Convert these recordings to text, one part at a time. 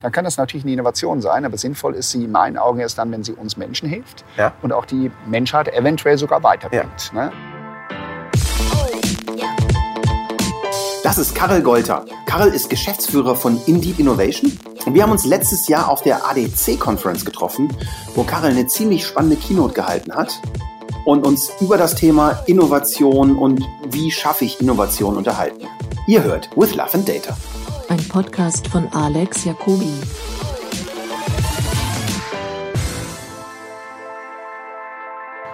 dann kann das natürlich eine Innovation sein, aber sinnvoll ist sie in meinen Augen erst dann, wenn sie uns Menschen hilft ja. und auch die Menschheit eventuell sogar weiterbringt. Ja. Ne? Das ist Karel Golter. Karel ist Geschäftsführer von Indeed Innovation und wir haben uns letztes Jahr auf der ADC Conference getroffen, wo Karel eine ziemlich spannende Keynote gehalten hat und uns über das Thema Innovation und wie schaffe ich Innovation unterhalten. Ihr hört With Love and Data ein Podcast von Alex Jacobi.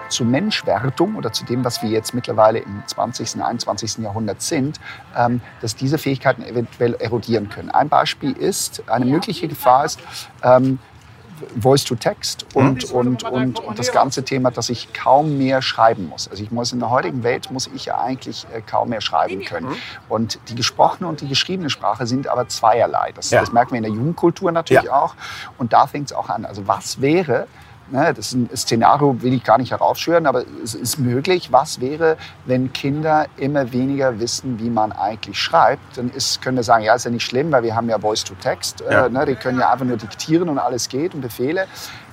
Zur Menschwertung oder zu dem, was wir jetzt mittlerweile im 20. und 21. Jahrhundert sind, ähm, dass diese Fähigkeiten eventuell erodieren können. Ein Beispiel ist, eine mögliche Gefahr ist, ähm, Voice-to-Text und, hm? und, und, und das ganze Thema, dass ich kaum mehr schreiben muss. Also ich muss in der heutigen Welt muss ich ja eigentlich äh, kaum mehr schreiben können. Hm? Und die gesprochene und die geschriebene Sprache sind aber zweierlei. Das, ja. das merken wir in der Jugendkultur natürlich ja. auch. Und da fängt es auch an. Also was wäre, Ne, das ist ein Szenario, will ich gar nicht heraufschwören, aber es ist möglich. Was wäre, wenn Kinder immer weniger wissen, wie man eigentlich schreibt? Dann ist, können wir sagen, ja, ist ja nicht schlimm, weil wir haben ja Voice-to-Text. Äh, ja. Äh, ne, die können ja einfach nur diktieren und alles geht und Befehle.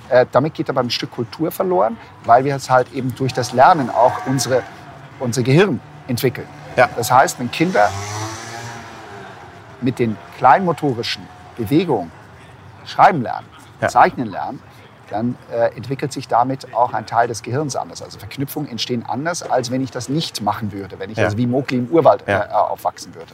Äh, damit geht aber ein Stück Kultur verloren, weil wir es halt eben durch das Lernen auch unsere, unser Gehirn entwickeln. Ja. Das heißt, wenn Kinder mit den kleinmotorischen Bewegungen schreiben lernen, ja. zeichnen lernen, dann äh, entwickelt sich damit auch ein Teil des Gehirns anders. Also Verknüpfungen entstehen anders, als wenn ich das nicht machen würde, wenn ich ja. also wie Mowgli im Urwald ja. äh, aufwachsen würde.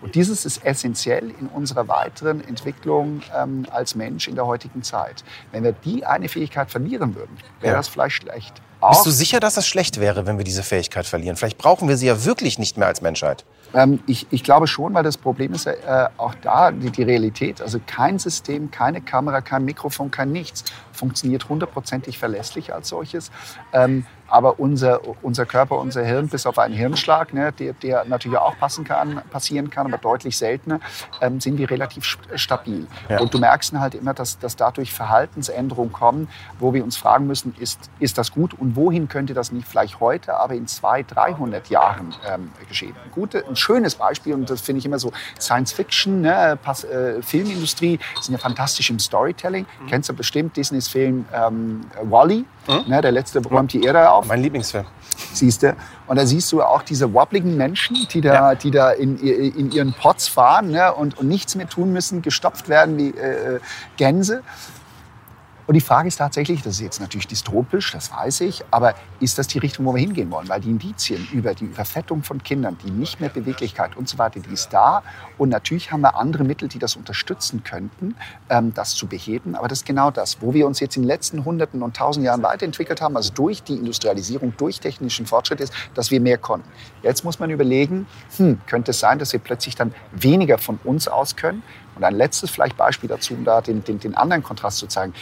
Und dieses ist essentiell in unserer weiteren Entwicklung ähm, als Mensch in der heutigen Zeit. Wenn wir die eine Fähigkeit verlieren würden, wäre ja. das vielleicht schlecht. Auch Bist du sicher, dass das schlecht wäre, wenn wir diese Fähigkeit verlieren? Vielleicht brauchen wir sie ja wirklich nicht mehr als Menschheit. Ähm, ich, ich, glaube schon, weil das Problem ist äh, auch da die, die, Realität. Also kein System, keine Kamera, kein Mikrofon, kein nichts funktioniert hundertprozentig verlässlich als solches. Ähm, aber unser, unser Körper, unser Hirn, bis auf einen Hirnschlag, ne, der, der natürlich auch passen kann, passieren kann, aber deutlich seltener, ähm, sind wir relativ stabil. Ja. Und du merkst halt immer, dass, dass dadurch Verhaltensänderungen kommen, wo wir uns fragen müssen, ist, ist das gut und wohin könnte das nicht vielleicht heute, aber in 200, 300 Jahren ähm, geschehen. Ein, gute, ein schönes Beispiel, und das finde ich immer so, Science Fiction, ne, Pass, äh, Filmindustrie sind ja fantastisch im Storytelling. Mhm. Kennst du bestimmt Disneys Film ähm, Wally? Mhm. Ne, der letzte räumt die Erde auf. Mein Lieblingsfilm. Siehst du? Und da siehst du auch diese wobbligen Menschen, die da, ja. die da in, in ihren Pots fahren ne, und, und nichts mehr tun müssen, gestopft werden wie äh, Gänse. Und die Frage ist tatsächlich, das ist jetzt natürlich dystopisch, das weiß ich, aber ist das die Richtung, wo wir hingehen wollen? Weil die Indizien über die Überfettung von Kindern, die nicht mehr Beweglichkeit und so weiter, die ist da. Und natürlich haben wir andere Mittel, die das unterstützen könnten, ähm, das zu beheben. Aber das ist genau das, wo wir uns jetzt in den letzten Hunderten und Tausend Jahren weiterentwickelt haben, also durch die Industrialisierung, durch technischen Fortschritt ist, dass wir mehr konnten. Jetzt muss man überlegen, hm, könnte es sein, dass wir plötzlich dann weniger von uns aus können? Und ein letztes vielleicht Beispiel dazu, um da den, den, den anderen Kontrast zu zeigen.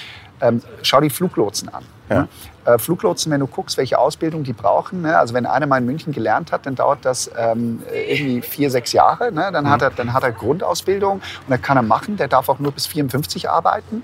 Ähm, schau die Fluglotsen an. Ja. Äh, Fluglotsen, wenn du guckst, welche Ausbildung die brauchen, ne? also wenn einer mal in München gelernt hat, dann dauert das ähm, irgendwie vier, sechs Jahre. Ne? Dann, mhm. hat er, dann hat er Grundausbildung und dann kann er machen. Der darf auch nur bis 54 arbeiten.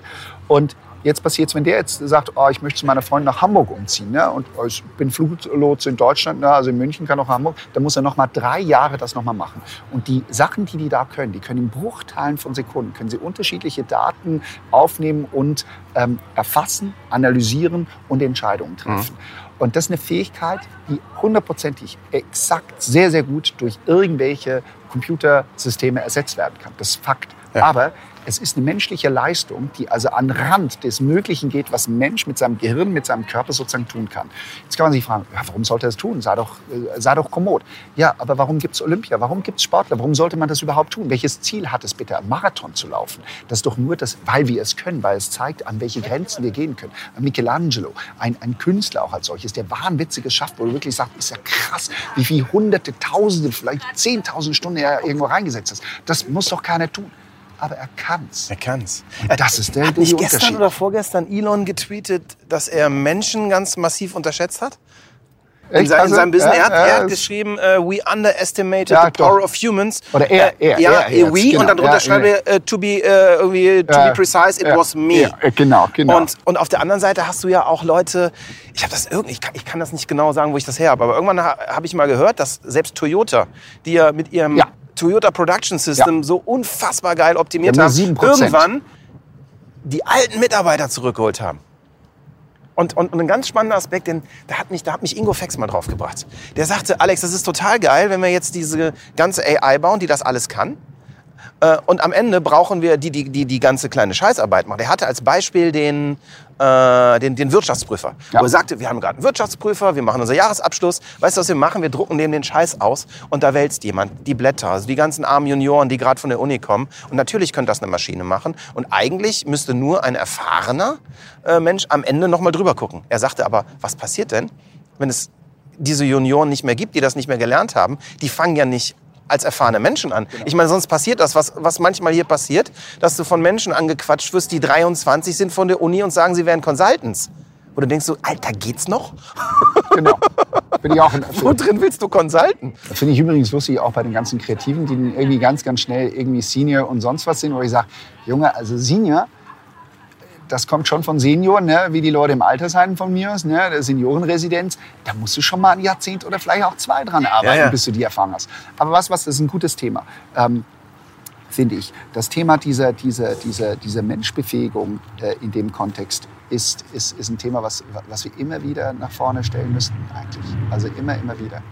Und Jetzt passiert es, wenn der jetzt sagt, oh, ich möchte zu meiner Freundin nach Hamburg umziehen ne? und oh, ich bin Fluglotse in Deutschland, ne? also in München kann auch Hamburg, dann muss er noch mal drei Jahre das noch mal machen. Und die Sachen, die die da können, die können in Bruchteilen von Sekunden, können sie unterschiedliche Daten aufnehmen und ähm, erfassen, analysieren und Entscheidungen treffen. Mhm. Und das ist eine Fähigkeit, die hundertprozentig exakt sehr, sehr gut durch irgendwelche Computersysteme ersetzt werden kann. Das ist Fakt. Ja. Aber es ist eine menschliche Leistung, die also an Rand des Möglichen geht, was ein Mensch mit seinem Gehirn, mit seinem Körper sozusagen tun kann. Jetzt kann man sich fragen, ja, warum sollte er das tun? Sei doch, äh, sei doch kommod. Ja, aber warum gibt es Olympia? Warum gibt es Sportler? Warum sollte man das überhaupt tun? Welches Ziel hat es bitte, einen Marathon zu laufen? Das ist doch nur das, weil wir es können, weil es zeigt, an welche Grenzen wir gehen können. Michelangelo, ein, ein Künstler auch als solches, der wahnwitziges schafft, wo du wirklich sagst, ist ja krass, wie viele hunderte, tausende, vielleicht zehntausend Stunden er irgendwo reingesetzt hat. Das muss doch keiner tun aber er kann's. Er kann's. Und das ist der, hat nicht gestern oder vorgestern Elon getweetet, dass er Menschen ganz massiv unterschätzt hat? In, sein, also, in, seinem Business. Ja, er, hat, er hat geschrieben, uh, we underestimated ja, the power doch. of humans. Oder er, er, ja, er, er we genau. und dann drunter ja, schreibe uh, to be uh, irgendwie to be precise, it was me. genau, genau. Und, und auf der anderen Seite hast du ja auch Leute, ich habe das irgendwie, ich kann, ich kann das nicht genau sagen, wo ich das her habe, aber irgendwann habe ich mal gehört, dass selbst Toyota, die ja mit ihrem Toyota Production System ja. so unfassbar geil optimiert haben. Irgendwann die alten Mitarbeiter zurückgeholt haben. Und, und, und ein ganz spannender Aspekt, den, da, hat mich, da hat mich Ingo Fex mal drauf gebracht. Der sagte, Alex, das ist total geil, wenn wir jetzt diese ganze AI bauen, die das alles kann. Äh, und am Ende brauchen wir die, die, die die ganze kleine Scheißarbeit machen. Er hatte als Beispiel den, äh, den, den Wirtschaftsprüfer. Ja. Wo er sagte, wir haben gerade einen Wirtschaftsprüfer, wir machen unser Jahresabschluss. Weißt du, was wir machen? Wir drucken dem den Scheiß aus und da wälzt jemand die Blätter. Also die ganzen armen Junioren, die gerade von der Uni kommen. Und natürlich könnte das eine Maschine machen. Und eigentlich müsste nur ein erfahrener äh, Mensch am Ende nochmal drüber gucken. Er sagte aber, was passiert denn, wenn es diese Junioren nicht mehr gibt, die das nicht mehr gelernt haben? Die fangen ja nicht als erfahrene Menschen an. Genau. Ich meine, sonst passiert das, was, was manchmal hier passiert, dass du von Menschen angequatscht wirst, die 23 sind von der Uni und sagen, sie wären Consultants. Wo du denkst so, Alter, geht's noch? Genau. Bin ich auch in, Wo drin willst du consulten? Das finde ich übrigens lustig, auch bei den ganzen Kreativen, die irgendwie ganz, ganz schnell irgendwie Senior und sonst was sind, wo ich sage, Junge, also Senior, das kommt schon von Senioren, ne? wie die Leute im Altersheim von mir aus, ne? der Seniorenresidenz. Da musst du schon mal ein Jahrzehnt oder vielleicht auch zwei dran arbeiten, ja, ja. bis du die erfahren hast. Aber was, was, das ist ein gutes Thema. Ähm, finde ich. Das Thema dieser, dieser, dieser, dieser Menschbefähigung äh, in dem Kontext ist, ist, ist ein Thema, was, was wir immer wieder nach vorne stellen müssen, eigentlich. Also immer, immer wieder.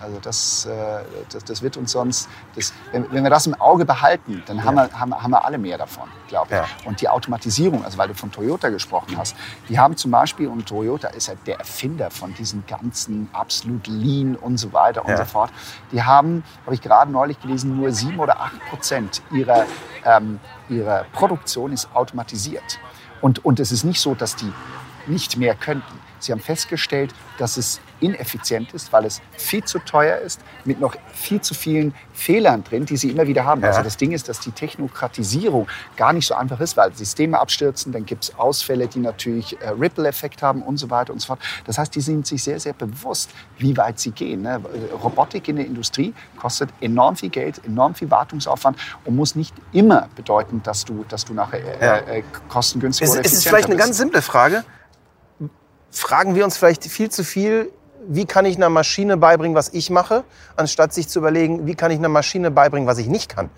Also das, äh, das, das, wird uns sonst, das, wenn, wenn, wir das im Auge behalten, dann haben, ja. wir, haben, haben wir alle mehr davon, glaube ich. Ja. Und die Automatisierung, also weil du von Toyota gesprochen hast, die haben zum Beispiel, und Toyota ist ja der Erfinder von diesen ganzen absolut Lean und so weiter und ja. so fort, die haben, habe ich gerade neulich gelesen, nur sieben oder acht Prozent ihrer, ähm, ihrer Produktion ist automatisiert. Und, und es ist nicht so, dass die nicht mehr könnten. Sie haben festgestellt, dass es ineffizient ist, weil es viel zu teuer ist, mit noch viel zu vielen Fehlern drin, die sie immer wieder haben. Ja. Also das Ding ist, dass die Technokratisierung gar nicht so einfach ist, weil Systeme abstürzen, dann gibt es Ausfälle, die natürlich äh, Ripple-Effekt haben und so weiter und so fort. Das heißt, die sind sich sehr, sehr bewusst, wie weit sie gehen. Ne? Robotik in der Industrie kostet enorm viel Geld, enorm viel Wartungsaufwand und muss nicht immer bedeuten, dass du, dass du nachher äh, äh, kostengünstig ist, oder Ist es vielleicht eine ganz simple Frage? fragen wir uns vielleicht viel zu viel, wie kann ich einer Maschine beibringen, was ich mache, anstatt sich zu überlegen, wie kann ich einer Maschine beibringen, was ich nicht kann.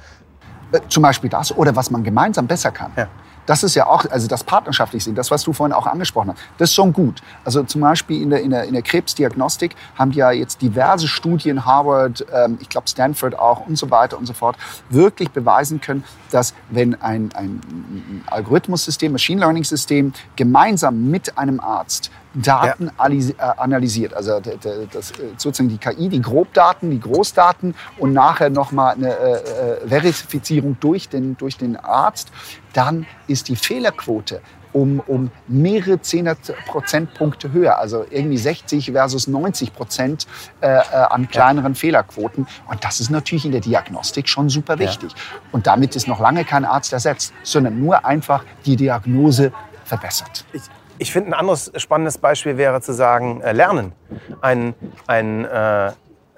Äh, zum Beispiel das oder was man gemeinsam besser kann. Ja. Das ist ja auch, also das partnerschaftlich sind, das, was du vorhin auch angesprochen hast, das ist schon gut. Also zum Beispiel in der, in der, in der Krebsdiagnostik haben ja jetzt diverse Studien, Harvard, ähm, ich glaube Stanford auch und so weiter und so fort, wirklich beweisen können, dass wenn ein, ein Algorithmussystem, Machine Learning System gemeinsam mit einem Arzt Daten ja. Äh, analysiert. Also das, äh, sozusagen die KI, die Grobdaten, die Großdaten und nachher nochmal eine äh, äh, Verifizierung durch den, durch den Arzt. Dann ist die Fehlerquote um, um mehrere Zehner Prozentpunkte höher, also irgendwie 60 versus 90 Prozent äh, an kleineren ja. Fehlerquoten. Und das ist natürlich in der Diagnostik schon super wichtig. Ja. Und damit ist noch lange kein Arzt ersetzt, sondern nur einfach die Diagnose verbessert. Ich ich finde, ein anderes spannendes Beispiel wäre zu sagen, äh, Lernen. Ein, ein äh,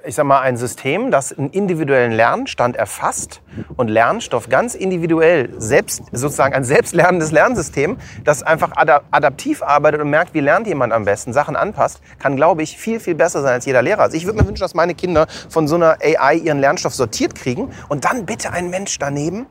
ich sag mal, ein System, das einen individuellen Lernstand erfasst und Lernstoff ganz individuell, selbst, sozusagen ein selbstlernendes Lernsystem, das einfach adaptiv arbeitet und merkt, wie lernt jemand am besten, Sachen anpasst, kann, glaube ich, viel, viel besser sein als jeder Lehrer. Also ich würde mir wünschen, dass meine Kinder von so einer AI ihren Lernstoff sortiert kriegen und dann bitte ein Mensch daneben,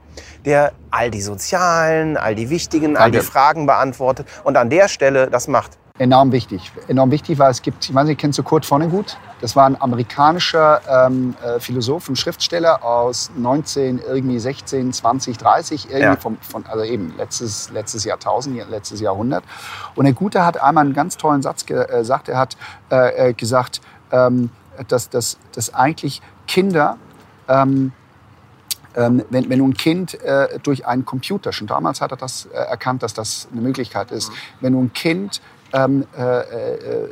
der all die sozialen, all die wichtigen, all die Fragen beantwortet und an der Stelle das macht enorm wichtig. Enorm wichtig, weil es gibt, ich weiß nicht, kennst du Kurt Vonnegut? Das war ein amerikanischer ähm, äh, Philosoph und Schriftsteller aus 19, irgendwie 16, 20, 30, irgendwie ja. vom, von, also eben letztes, letztes Jahrtausend, letztes Jahrhundert. Und der Gute hat einmal einen ganz tollen Satz äh, gesagt. Er hat äh, äh, gesagt, ähm, dass, dass, dass eigentlich Kinder ähm, ähm, wenn, wenn ein Kind äh, durch einen Computer, schon damals hat er das äh, erkannt, dass das eine Möglichkeit ist, mhm. wenn du ein Kind ähm, äh, äh, äh,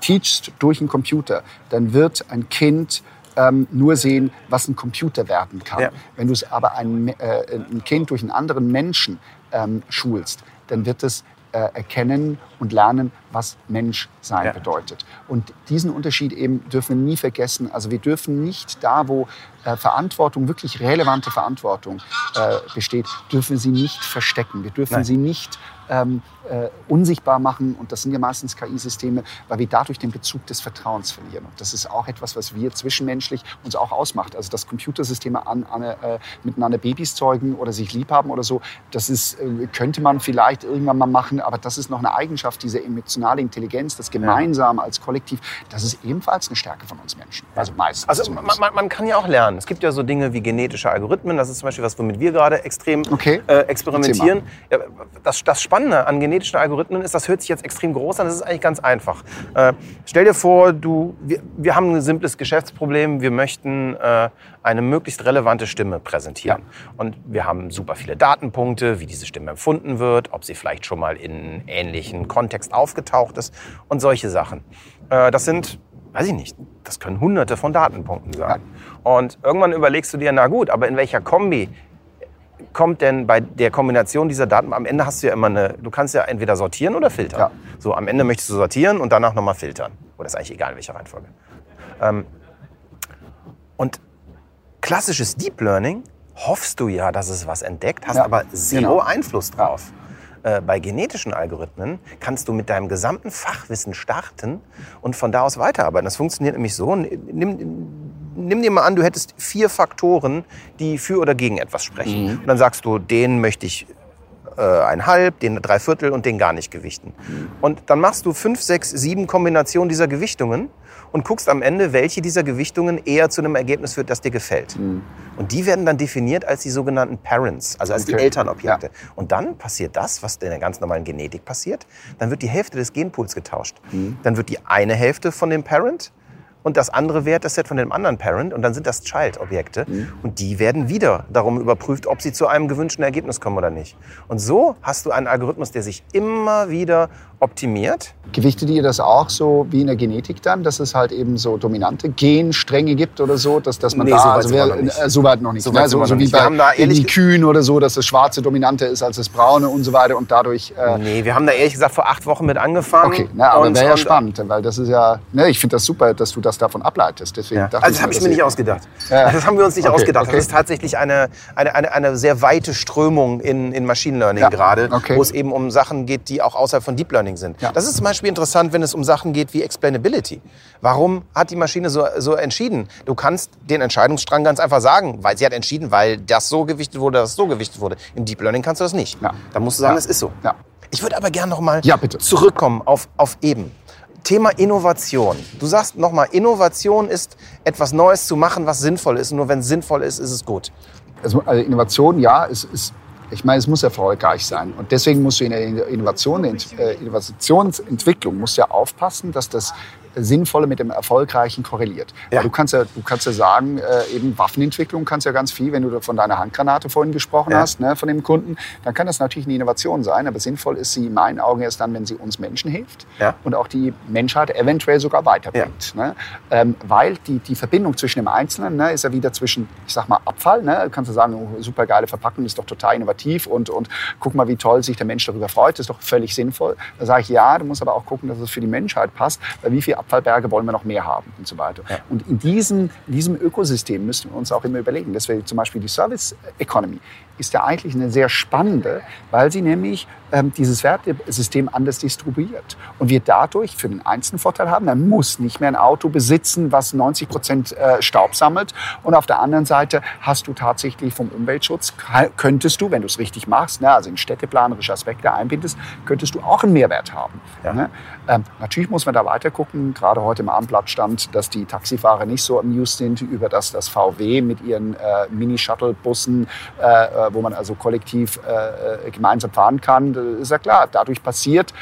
teachst durch einen Computer, dann wird ein Kind ähm, nur sehen, was ein Computer werden kann. Ja. Wenn du es aber ein, äh, ein, Kind durch einen anderen Menschen ähm, schulst, dann wird es äh, erkennen und lernen, was Mensch sein ja. bedeutet. Und diesen Unterschied eben dürfen wir nie vergessen. Also wir dürfen nicht da, wo äh, Verantwortung, wirklich relevante Verantwortung äh, besteht, dürfen sie nicht verstecken. Wir dürfen Nein. sie nicht ähm, äh, unsichtbar machen. Und das sind ja meistens KI-Systeme, weil wir dadurch den Bezug des Vertrauens verlieren. Und das ist auch etwas, was wir zwischenmenschlich uns auch ausmacht. Also dass Computersysteme an, an, äh, miteinander Babys zeugen oder sich lieb haben oder so, das ist, äh, könnte man vielleicht irgendwann mal machen, aber das ist noch eine Eigenschaft dieser emotionale Intelligenz, das Gemeinsame als Kollektiv, das ist ebenfalls eine Stärke von uns Menschen. Also meistens. Also man, man, man kann ja auch lernen. Es gibt ja so Dinge wie genetische Algorithmen. Das ist zum Beispiel was, womit wir gerade extrem Okay. äh, experimentieren. Ja, das, das Spannende an genetischen Algorithmen ist, das hört sich jetzt extrem groß an, das ist eigentlich ganz einfach. Äh, stell dir vor, du, wir, wir haben ein simples Geschäftsproblem, wir möchten äh, eine möglichst relevante Stimme präsentieren. Und wir haben super viele Datenpunkte, wie diese Stimme empfunden wird, ob sie vielleicht schon mal in ähnlichen Kontext aufgetaucht ist und solche Sachen. Äh, das sind, weiß ich nicht, das können hunderte von Datenpunkten sein. Und irgendwann überlegst du dir, na gut, aber in welcher Kombi kommt denn bei der Kombination dieser Daten, am Ende hast du ja immer eine, du kannst ja entweder sortieren oder filtern. Ja. So, am Ende möchtest du sortieren und danach nochmal filtern. Oder ist eigentlich egal, in welcher Reihenfolge. Ähm, und klassisches Deep Learning hoffst du ja, dass es was entdeckt, hast Ja, aber zero genau. Einfluss drauf. Äh, bei genetischen Algorithmen kannst du mit deinem gesamten Fachwissen starten und von da aus weiterarbeiten. Das funktioniert nämlich so. Nimm, nimm dir mal an, du hättest vier Faktoren, die für oder gegen etwas sprechen. Und dann sagst du, den möchte ich äh, ein Halb, den drei Viertel und den gar nicht gewichten. Und dann machst du fünf, sechs, sieben Kombinationen dieser Gewichtungen und guckst am Ende, welche dieser Gewichtungen eher zu einem Ergebnis führt, das dir gefällt. Und die werden dann definiert als die sogenannten Parents, also als die Okay. Elternobjekte. Und dann passiert das, was in der ganz normalen Genetik passiert. Dann wird die Hälfte des Genpools getauscht. Dann wird die eine Hälfte von dem Parent und das andere Werteset von dem anderen Parent und dann sind das Child-Objekte und die werden wieder darum überprüft, ob sie zu einem gewünschten Ergebnis kommen oder nicht. Und so hast du einen Algorithmus, der sich immer wieder optimiert. Gewichtet ihr das auch so wie in der Genetik dann, dass es halt eben so dominante Genstränge gibt oder so, dass, dass man Nee, da, so weit also wer- noch nicht. äh, so weit noch nicht, So ne? so, so noch wie nicht. Wir bei da den Kühen oder so, dass das Schwarze dominanter ist als das Braune und so weiter und dadurch äh, Nee, wir haben da ehrlich gesagt vor acht Wochen mit angefangen. Okay, na, aber wäre ja spannend, weil das ist ja, ne, ich finde das super, dass du das davon ableitest. Deswegen Ja. Also das habe ich mir nicht ausgedacht. Ja. Das haben wir uns nicht Okay, ausgedacht. okay. Das ist tatsächlich eine, eine, eine, eine sehr weite Strömung in, in Machine Learning Ja, gerade, okay. wo es eben um Sachen geht, die auch außerhalb von Deep Learning sind. Das ist zum Beispiel interessant, wenn es um Sachen geht wie Explainability. Warum hat die Maschine so, so entschieden? Du kannst den Entscheidungsstrang ganz einfach sagen, weil sie hat entschieden, weil das so gewichtet wurde, das so gewichtet wurde. Im Deep Learning kannst du das nicht. Ja. Da musst du sagen, es ist so. Ich würde aber gerne noch mal Ja, bitte. zurückkommen auf, auf eben. Thema Innovation. Du sagst nochmal, Innovation ist etwas Neues zu machen, was sinnvoll ist. Nur wenn es sinnvoll ist, ist es gut. Also, also Innovation, ja, es ist, ich meine, es muss erfolgreich sein. Und deswegen musst du in der Innovation, äh, Innovationsentwicklung, musst ja aufpassen, dass das Sinnvolle mit dem Erfolgreichen korreliert. Ja. Weil du kannst ja, du kannst ja sagen, äh, eben Waffenentwicklung kannst ja ganz viel, wenn du von deiner Handgranate vorhin gesprochen Ja. hast, ne, von dem Kunden, dann kann das natürlich eine Innovation sein, aber sinnvoll ist sie in meinen Augen erst dann, wenn sie uns Menschen hilft Ja. und auch die Menschheit eventuell sogar weiterbringt. Ne? Ähm, weil die, die Verbindung zwischen dem Einzelnen ne, ist ja wieder zwischen, ich sag mal, Abfall. Ne? Kannst du sagen, oh, super geile Verpackung, ist doch total innovativ und, und guck mal, wie toll sich der Mensch darüber freut, ist doch völlig sinnvoll. Da sage ich, ja, du musst aber auch gucken, dass es für die Menschheit passt, weil wie viele Abfallberge wollen wir noch mehr haben und so weiter. Und in diesem, in diesem Ökosystem müssen wir uns auch immer überlegen. Deswegen zum Beispiel die Service Economy ist ja eigentlich eine sehr spannende, weil sie nämlich ähm, dieses Wertesystem anders distribuiert. Und wir dadurch für den einzelnen Vorteil haben, er muss nicht mehr ein Auto besitzen, was 90 Prozent äh, Staub sammelt. Und auf der anderen Seite hast du tatsächlich vom Umweltschutz, könntest du, wenn du es richtig machst, ne, also in städteplanerische Aspekte einbindest, könntest du auch einen Mehrwert haben. Ne? Ähm, natürlich muss man da weiter gucken. Gerade heute im Abendblatt stand, dass die Taxifahrer nicht so amused sind über das, das VW mit ihren äh, Mini-Shuttle-Bussen, äh, wo man also kollektiv äh, äh, gemeinsam fahren kann. Das ist ja klar, dadurch passiert,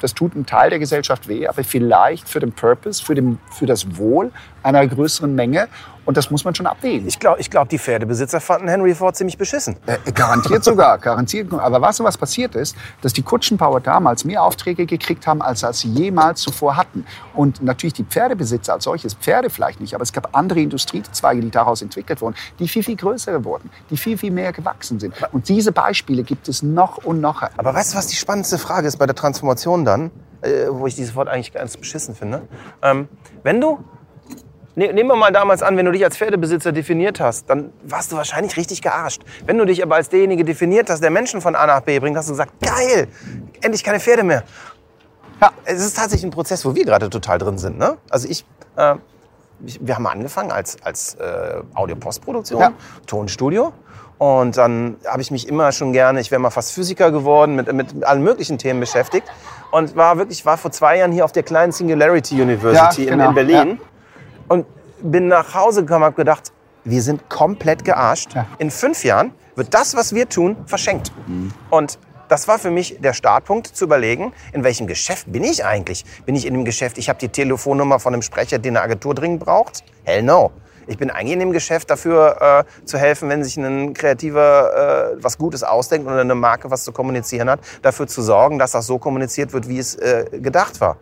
das tut einem Teil der Gesellschaft weh, aber vielleicht für den Purpose, für, den, für das Wohl einer größeren Menge. Und das muss man schon abwägen. Ich glaube, ich glaub, die Pferdebesitzer fanden Henry Ford ziemlich beschissen. Äh, Garantiert sogar, garantiert. Aber weißt du, was passiert ist? Dass die Kutschenbauer damals mehr Aufträge gekriegt haben, als, als sie jemals zuvor hatten. Und natürlich die Pferdebesitzer als solches, Pferde vielleicht nicht, aber es gab andere Industriezweige, die daraus entwickelt wurden, die viel, viel größer wurden, die viel, viel mehr gewachsen sind. Und diese Beispiele gibt es noch und noch. Aber weißt du, was die spannendste Frage ist bei der Transformation dann? Äh, wo ich dieses Wort eigentlich ganz beschissen finde. Ähm, wenn du nehmen wir mal damals an, wenn du dich als Pferdebesitzer definiert hast, dann warst du wahrscheinlich richtig gearscht. Wenn du dich aber als derjenige definiert hast, der Menschen von A nach B bringt, hast du gesagt, geil, endlich keine Pferde mehr. Ja, es ist tatsächlich ein Prozess, wo wir gerade total drin sind. Ne? Also ich, äh, ich, wir haben angefangen als, als äh, Audio-Postproduktion, Ja. Tonstudio. Und dann habe ich mich immer schon gerne, ich wäre mal fast Physiker geworden, mit, mit allen möglichen Themen beschäftigt. Und war wirklich, war vor zwei Jahren hier auf der kleinen Singularity University Ja, in, genau, in Berlin. Und bin nach Hause gekommen und habe gedacht, wir sind komplett gearscht. Ja. In fünf Jahren wird das, was wir tun, verschenkt. Mhm. Und das war für mich der Startpunkt zu überlegen, in welchem Geschäft bin ich eigentlich? Bin ich in dem Geschäft, ich habe die Telefonnummer von einem Sprecher, den eine Agentur dringend braucht? Hell no. Ich bin eigentlich in dem Geschäft dafür äh, zu helfen, wenn sich ein Kreativer äh, was Gutes ausdenkt oder eine Marke was zu kommunizieren hat, dafür zu sorgen, dass das so kommuniziert wird, wie es äh, gedacht war.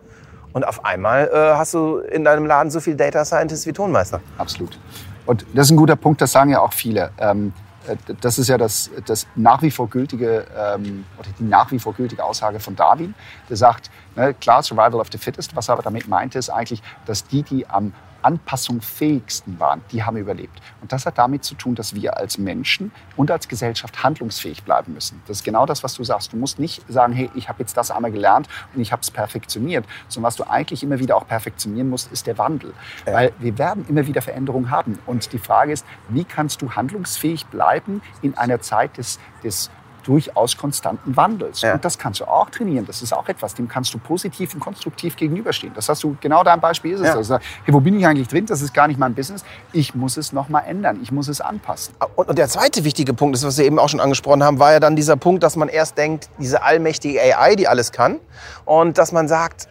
Und auf einmal äh, hast du in deinem Laden so viel Data Scientist wie Tonmeister. Absolut. Und das ist ein guter Punkt, das sagen ja auch viele. Ähm, äh, das ist ja das, das nach wie vor gültige, ähm, oder die nach wie vor gültige Aussage von Darwin, der sagt, ne, klar, Survival of the Fittest, was er aber damit meinte, ist eigentlich, dass die, die am anpassungsfähigsten waren, die haben überlebt. Und das hat damit zu tun, dass wir als Menschen und als Gesellschaft handlungsfähig bleiben müssen. Das ist genau das, was du sagst. Du musst nicht sagen, hey, ich habe jetzt das einmal gelernt und ich habe es perfektioniert, sondern was du eigentlich immer wieder auch perfektionieren musst, ist der Wandel. Weil wir werden immer wieder Veränderungen haben. Und die Frage ist, wie kannst du handlungsfähig bleiben in einer Zeit des, des durchaus konstanten Wandels. Ja. Und das kannst du auch trainieren. Das ist auch etwas, dem kannst du positiv und konstruktiv gegenüberstehen. Das hast du, genau dein Beispiel ist es. Ja. Also, hey, wo bin ich eigentlich drin? Das ist gar nicht mein Business. Ich muss es nochmal ändern. Ich muss es anpassen. Und, und der zweite wichtige Punkt ist, was wir eben auch schon angesprochen haben, war ja dann dieser Punkt, dass man erst denkt, diese allmächtige AI, die alles kann, und dass man sagt,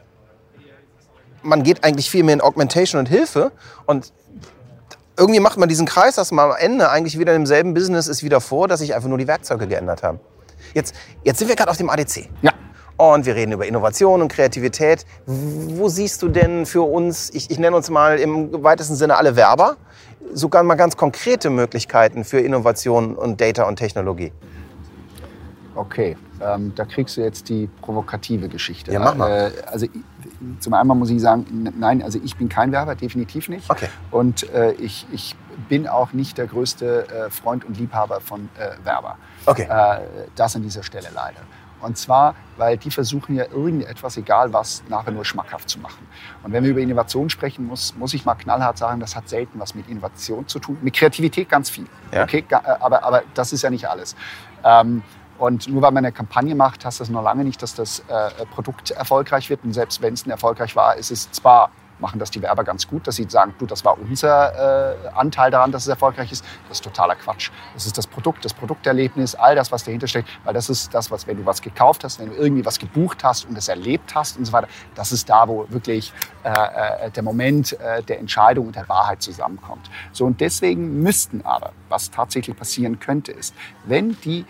man geht eigentlich viel mehr in Augmentation und Hilfe und irgendwie macht man diesen Kreis, dass man am Ende eigentlich wieder im selben Business ist wieder vor, dass sich einfach nur die Werkzeuge geändert haben. Jetzt, jetzt sind wir gerade auf dem ADC. Ja. Und wir reden über Innovation und Kreativität. Wo siehst du denn für uns, ich, ich nenne uns mal im weitesten Sinne alle Werber, sogar mal ganz konkrete Möglichkeiten für Innovation und Data und Technologie? Okay, ähm, da kriegst du jetzt die provokative Geschichte. Ja, mach mal. Äh, also zum einen muss ich sagen, nein, also ich bin kein Werber, definitiv nicht. Okay. Und äh, ich, ich bin auch nicht der größte äh, Freund und Liebhaber von äh, Werber. Okay. Äh, das an dieser Stelle leider. Und zwar, weil die versuchen ja irgendetwas, egal was, nachher nur schmackhaft zu machen. Und wenn wir über Innovation sprechen, muss, muss ich mal knallhart sagen, das hat selten was mit Innovation zu tun. Mit Kreativität ganz viel. Ja. Okay, äh, aber, aber das ist ja nicht alles. Ähm, und nur weil man eine Kampagne macht, heißt das noch lange nicht, dass das äh, Produkt erfolgreich wird. Und selbst wenn es ein erfolgreich war, ist es zwar, machen das die Werber ganz gut, dass sie sagen, du, das war unser äh, Anteil daran, dass es erfolgreich ist. Das ist totaler Quatsch. Das ist das Produkt, das Produkterlebnis, all das, was dahinter steckt. Weil das ist das, was, wenn du was gekauft hast, wenn du irgendwie was gebucht hast und es erlebt hast und so weiter, das ist da, wo wirklich äh, äh, der Moment äh, der Entscheidung und der Wahrheit zusammenkommt. So, und deswegen müssten aber, was tatsächlich passieren könnte, ist, wenn die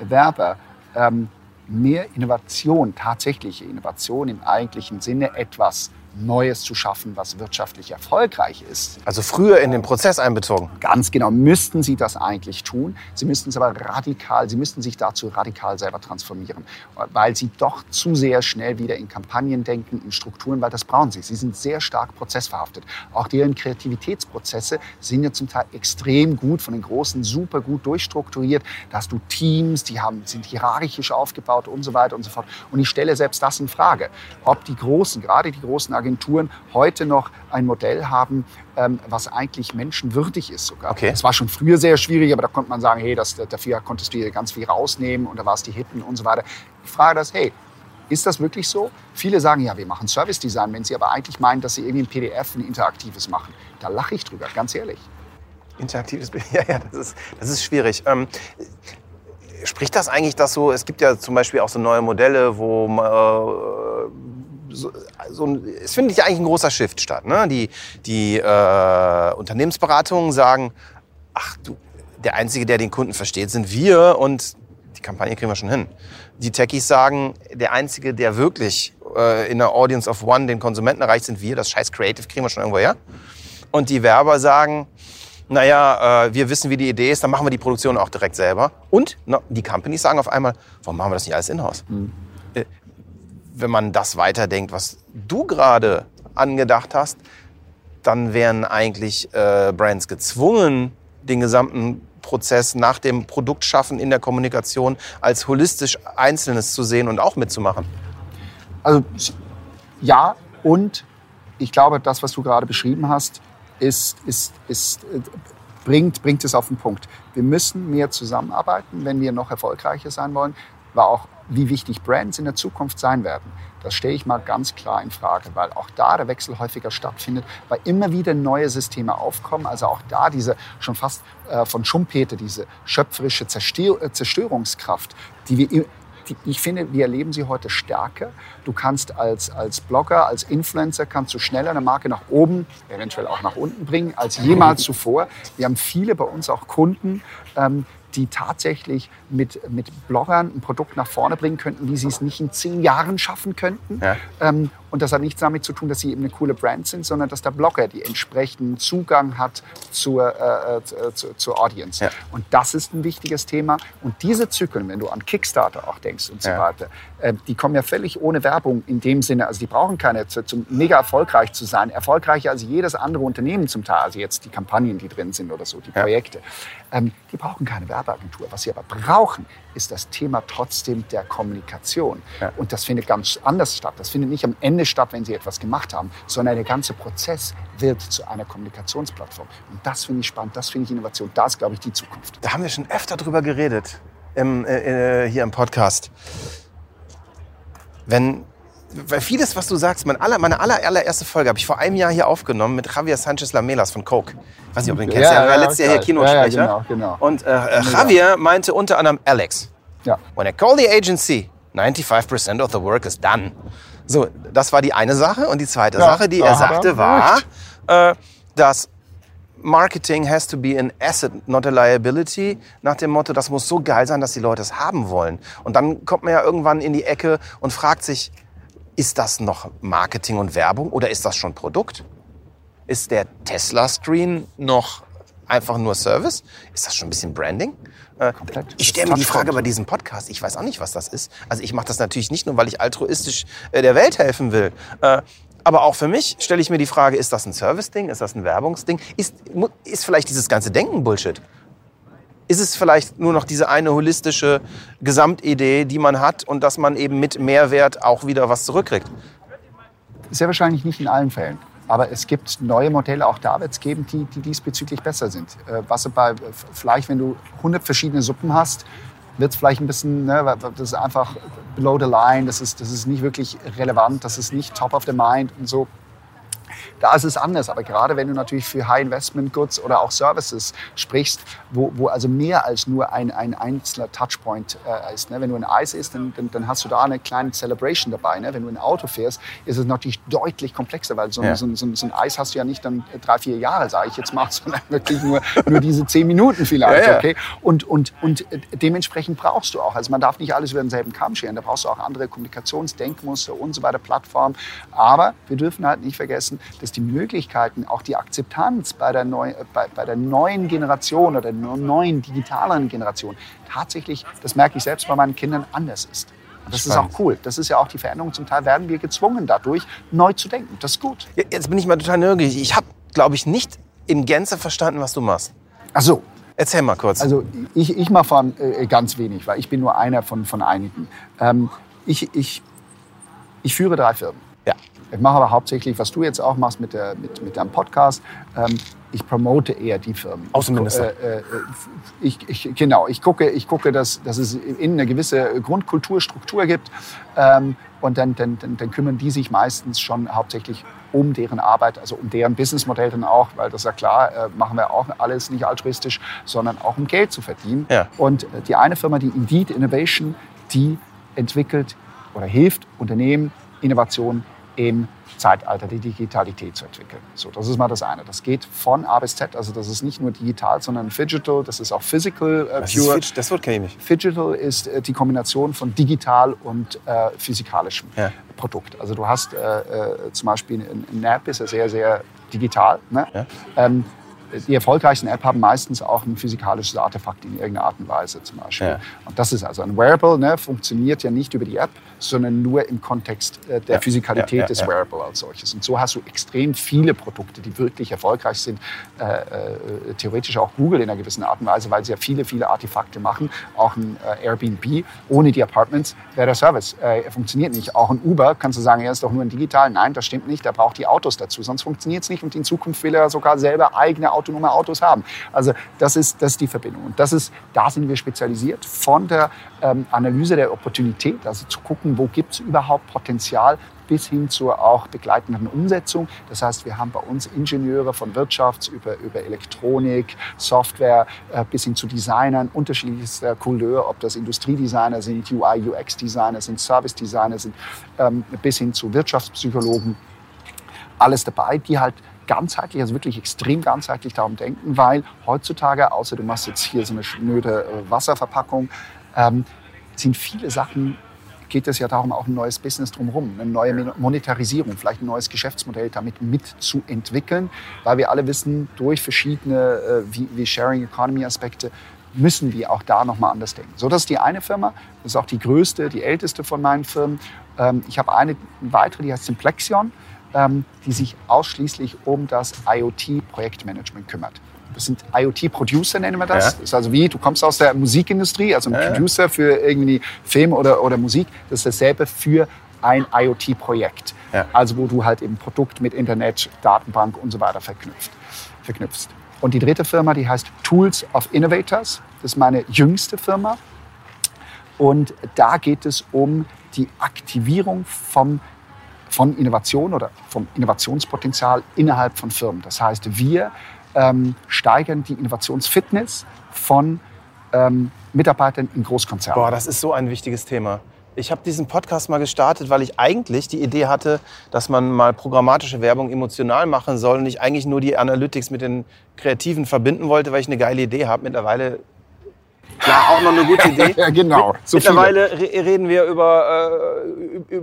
Werber ähm, mehr Innovation, tatsächliche Innovation im eigentlichen Sinne, etwas Neues zu schaffen, was wirtschaftlich erfolgreich ist. Also früher in den Prozess einbezogen. Ganz genau müssten sie das eigentlich tun. Sie müssten es aber radikal, sie müssten sich dazu radikal selber transformieren, weil sie doch zu sehr schnell wieder in Kampagnen denken, in Strukturen, weil das brauchen sie. Sie sind sehr stark prozessverhaftet. Auch deren Kreativitätsprozesse sind ja zum Teil extrem gut, von den Großen super gut durchstrukturiert. Da hast du Teams, die haben, sind hierarchisch aufgebaut und so weiter und so fort. Und ich stelle selbst das in Frage, ob die Großen, gerade die großen Agenturen, heute noch ein Modell haben, ähm, was eigentlich menschenwürdig ist sogar. Okay. Das war schon früher sehr schwierig, aber da konnte man sagen, hey, das, dafür konntest du hier ganz viel rausnehmen und da war es die Hitten und so weiter. Ich frage das, hey, ist das wirklich so? Viele sagen, ja, wir machen Service Design, wenn sie aber eigentlich meinen, dass sie irgendwie ein PDF, ein interaktives machen. Da lache ich drüber, ganz ehrlich. Interaktives. Ja, ja, das ist, das ist schwierig. Ähm, spricht das eigentlich das so? Es gibt ja zum Beispiel auch so neue Modelle, wo äh, so, so es findet ja eigentlich ein großer Shift statt. Ne? Die, die äh, Unternehmensberatungen sagen, ach du, der Einzige, der den Kunden versteht, sind wir und die Kampagne kriegen wir schon hin. Die Techies sagen, der Einzige, der wirklich äh, in der Audience of One den Konsumenten erreicht, sind wir. Das scheiß Creative kriegen wir schon irgendwo her. Und die Werber sagen, naja, äh, wir wissen, wie die Idee ist, dann machen wir die Produktion auch direkt selber. Und na, die Companies sagen auf einmal, warum machen wir das nicht alles in-house? Äh, wenn man das weiterdenkt, was du gerade angedacht hast, dann wären eigentlich äh, Brands gezwungen, den gesamten Prozess nach dem Produktschaffen in der Kommunikation als holistisch Einzelnes zu sehen und auch mitzumachen. Also ja, und ich glaube, das, was du gerade beschrieben hast, ist, ist, ist, äh, bringt, bringt es auf den Punkt. Wir müssen mehr zusammenarbeiten, wenn wir noch erfolgreicher sein wollen, aber auch wie wichtig Brands in der Zukunft sein werden. Das stelle ich mal ganz klar in Frage, weil auch da der Wechsel häufiger stattfindet, weil immer wieder neue Systeme aufkommen. Also auch da diese schon fast äh, von Schumpeter, diese schöpferische äh, Zerstörungskraft, die wir die, ich finde, wir erleben sie heute stärker. Du kannst als, als Blogger, als Influencer, kannst du schneller eine Marke nach oben, eventuell auch nach unten bringen, als jemals zuvor. Wir haben viele bei uns auch Kunden, ähm, die tatsächlich mit, mit Bloggern ein Produkt nach vorne bringen könnten, wie sie es nicht in zehn Jahren schaffen könnten. Ja. Ähm, und das hat nichts damit zu tun, dass sie eben eine coole Brand sind, sondern dass der Blogger die entsprechenden Zugang hat zur, äh, äh zu, zur Audience. Ja. Und das ist ein wichtiges Thema. Und diese Zyklen, wenn du an Kickstarter auch denkst und so Ja. weiter, äh, die kommen ja völlig ohne Werbung in dem Sinne. Also die brauchen keine, zu, zum mega erfolgreich zu sein. Erfolgreicher als jedes andere Unternehmen zum Teil. Also jetzt die Kampagnen, die drin sind oder so, die Ja. Projekte. Ähm, die brauchen keine Werbeagentur. Was sie aber brauchen, ist das Thema trotzdem der Kommunikation. Und das findet ganz anders statt. Das findet nicht am Ende statt, wenn sie etwas gemacht haben, sondern der ganze Prozess wird zu einer Kommunikationsplattform. Und das finde ich spannend, das finde ich Innovation. Das ist, glaube ich, die Zukunft. Da haben wir schon öfter drüber geredet im, äh, äh, hier im Podcast. Wenn, weil vieles, was du sagst, mein aller, meine aller, allererste Folge habe ich vor einem Jahr hier aufgenommen mit Javier Sanchez Lamelas von Coke. Ich weiß nicht, ob du ihn kennst. Ja, er war ja, letztes Jahr hier. Kinosprecher. Ja, ja, genau, genau. Und äh, äh, Javier meinte unter anderem Alex. Ja. When I call the agency, 95% of the work is done. So, das war die eine Sache. Und die zweite Ja, Sache, die er er sagte, war, äh, dass Marketing has to be an asset, not a liability. Nach dem Motto, das muss so geil sein, dass die Leute es haben wollen. Und dann kommt man ja irgendwann in die Ecke und fragt sich, ist das noch Marketing und Werbung oder ist das schon Produkt? Ist der Tesla-Screen noch einfach nur Service? Ist das schon ein bisschen Branding? Äh. Ich stelle mir die. Frage bei diesem Podcast. Ich weiß auch nicht, was das ist. Also ich mache das natürlich nicht nur, weil ich altruistisch äh, der Welt helfen will. Äh, aber auch für mich stelle ich mir die Frage, ist das ein Service-Ding? Ist das ein Werbungsding? Ist, ist vielleicht dieses ganze Denken Bullshit? Ist es vielleicht nur noch diese eine holistische Gesamtidee, die man hat und dass man eben mit Mehrwert auch wieder was zurückkriegt? Sehr wahrscheinlich nicht in allen Fällen. Aber es gibt neue Modelle, auch da wird es geben, die, die diesbezüglich besser sind. Äh, was bei, vielleicht, wenn du 100 verschiedene Suppen hast, wird es vielleicht ein bisschen, ne, das ist einfach below the line, das ist, das ist nicht wirklich relevant, das ist nicht top of the mind und so. Da ist es anders, aber gerade wenn du natürlich für High Investment Goods oder auch Services sprichst, wo, wo also mehr als nur ein, ein einzelner Touchpoint äh, ist. Ne? Wenn du ein Eis isst, dann, dann, dann hast du da eine kleine Celebration dabei. Ne? Wenn du ein Auto fährst, ist es natürlich deutlich komplexer, weil so, ein- Ja. so, so, so ein Eis hast du ja nicht dann drei, vier Jahre, sage ich jetzt mal, sondern wirklich nur, nur diese zehn Minuten vielleicht. Ja, ja. Okay? Und, und, und äh, dementsprechend brauchst du auch, also man darf nicht alles über denselben Kamm scheren, da brauchst du auch andere Kommunikationsdenkmuster und so weiter, Plattformen. Aber wir dürfen halt nicht vergessen, dass die Möglichkeiten, auch die Akzeptanz bei der, neu, äh, bei, bei der neuen Generation oder der neuen digitaleren Generation tatsächlich, das merke ich selbst bei meinen Kindern, anders ist. Das Spannend. ist auch cool. Das ist ja auch die Veränderung. Zum Teil werden wir gezwungen dadurch, neu zu denken. Das ist gut. Jetzt bin ich mal total neugierig. Ich habe, glaube ich, nicht in Gänze verstanden, was du machst. Ach so, Erzähl mal kurz. Also ich, ich mache von äh, ganz wenig, weil ich bin nur einer von, von einigen. Ähm, ich, ich, ich führe drei Firmen. ja. Ich mache aber hauptsächlich, was du jetzt auch machst mit, der, mit, mit deinem Podcast. Ähm, ich promote eher die Firmen. Außenminister. Äh, äh, ich, ich, genau, ich gucke, ich gucke dass, dass es innen eine gewisse Grundkultur, Struktur gibt. Ähm, und dann, dann, dann, dann kümmern die sich meistens schon hauptsächlich um deren Arbeit, also um deren Businessmodell dann auch, weil das ist ja klar, äh, machen wir auch alles nicht altruistisch, sondern auch um Geld zu verdienen. Ja. Und äh, die eine Firma, die Indeed Innovation, die entwickelt oder hilft Unternehmen Innovation im Zeitalter der Digitalität zu entwickeln. So, das ist mal das eine. Das geht von A bis Z. Also das ist nicht nur digital, sondern digital. Das ist auch physical äh, Das, pure. ist, das Wort kenne ich nicht. Phygital ist äh, die Kombination von digital und äh, physikalischem Ja. Produkt. Also du hast äh, äh, zum Beispiel ein, ein Nap ist ja sehr, sehr digital. Ne? Ja. Ähm, die erfolgreichsten App haben meistens auch ein physikalisches Artefakt in irgendeiner Art und Weise zum Beispiel. Ja. Und das ist also ein Wearable, ne, funktioniert ja nicht über die App, sondern nur im Kontext äh, der Ja. Physikalität Ja, des. Wearable als solches. Und so hast du extrem viele Produkte, die wirklich erfolgreich sind. Äh, äh, theoretisch auch Google in einer gewissen Art und Weise, weil sie ja viele, viele Artefakte machen. Auch ein äh, Airbnb ohne die Apartments wäre der Service. Äh, funktioniert nicht. Auch ein Uber kannst du sagen, er ist doch nur ein digital. Nein, das stimmt nicht. Der braucht die Autos dazu. Sonst funktioniert es nicht. Und in Zukunft will er sogar selber eigene autonome Autos haben. Also das ist, das ist die Verbindung. Und das ist, da sind wir spezialisiert von der ähm, Analyse der Opportunität, also zu gucken, wo gibt es überhaupt Potenzial bis hin zur auch begleitenden Umsetzung. Das heißt, wir haben bei uns Ingenieure von Wirtschafts- über, über Elektronik, Software äh, bis hin zu Designern unterschiedlichster Couleur, ob das Industriedesigner sind, UI, UX-Designer sind, Service-Designer sind, ähm, bis hin zu Wirtschaftspsychologen alles dabei, die halt ganzheitlich, also wirklich extrem ganzheitlich darum denken, weil heutzutage, außer du machst jetzt hier so eine schnöde äh, Wasserverpackung, ähm, sind viele Sachen, geht es ja darum, auch ein neues Business drumherum, eine neue Mon- Monetarisierung, vielleicht ein neues Geschäftsmodell damit mitzuentwickeln, weil wir alle wissen, durch verschiedene äh, wie, wie Sharing Economy Aspekte müssen wir auch da nochmal anders denken. So, das ist die eine Firma, das ist auch die größte, die älteste von meinen Firmen. Ähm, ich habe eine weitere, die heißt Simplexion die sich ausschließlich um das IoT-Projektmanagement kümmert. Das sind IoT-Producer, nennen wir das. Ja. Das ist also wie, du kommst aus der Musikindustrie, also ein Ja, ja. Producer für irgendwie Film oder, oder Musik. Das ist dasselbe für ein IoT-Projekt. Ja. Also wo du halt eben Produkt mit Internet, Datenbank und so weiter verknüpft, verknüpfst. Und die dritte Firma, die heißt Tools of Innovators. Das ist meine jüngste Firma. Und da geht es um die Aktivierung vom, von Innovation oder vom Innovationspotenzial innerhalb von Firmen. Das heißt, wir ähm, steigern die Innovationsfitness von ähm, Mitarbeitern in Großkonzernen. Boah, das ist so ein wichtiges Thema. Ich habe diesen Podcast mal gestartet, weil ich eigentlich die Idee hatte, dass man mal programmatische Werbung emotional machen soll und ich eigentlich nur die Analytics mit den Kreativen verbinden wollte, weil ich eine geile Idee habe. Mittlerweile, klar, auch noch eine gute Idee. Ja, genau. So viele. Mittlerweile re reden wir über, äh,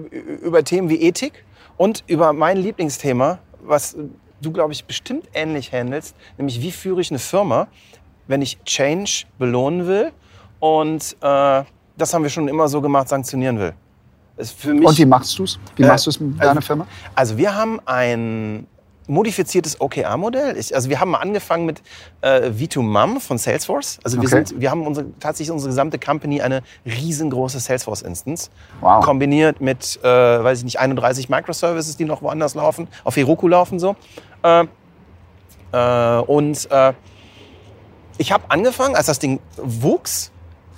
über, Themen wie Ethik und über mein Lieblingsthema, was du, glaube ich, bestimmt ähnlich handelst, nämlich wie führe ich eine Firma, wenn ich Change belohnen will und äh, das haben wir schon immer so gemacht, sanktionieren will. Mich, Und wie machst du es? Wie Äh, machst du es mit also- deiner Firma? also wir haben ein modifiziertes OKR-Modell. Also wir haben mal angefangen mit äh, V2MUM von Salesforce. Also wir, Okay. sind, wir haben unsere, tatsächlich unsere gesamte Company eine riesengroße Salesforce-Instance. Wow. Kombiniert mit, äh, weiß ich nicht, 31 Microservices, die noch woanders laufen, auf Heroku laufen so. Äh, äh, und äh, ich habe angefangen, als das Ding wuchs,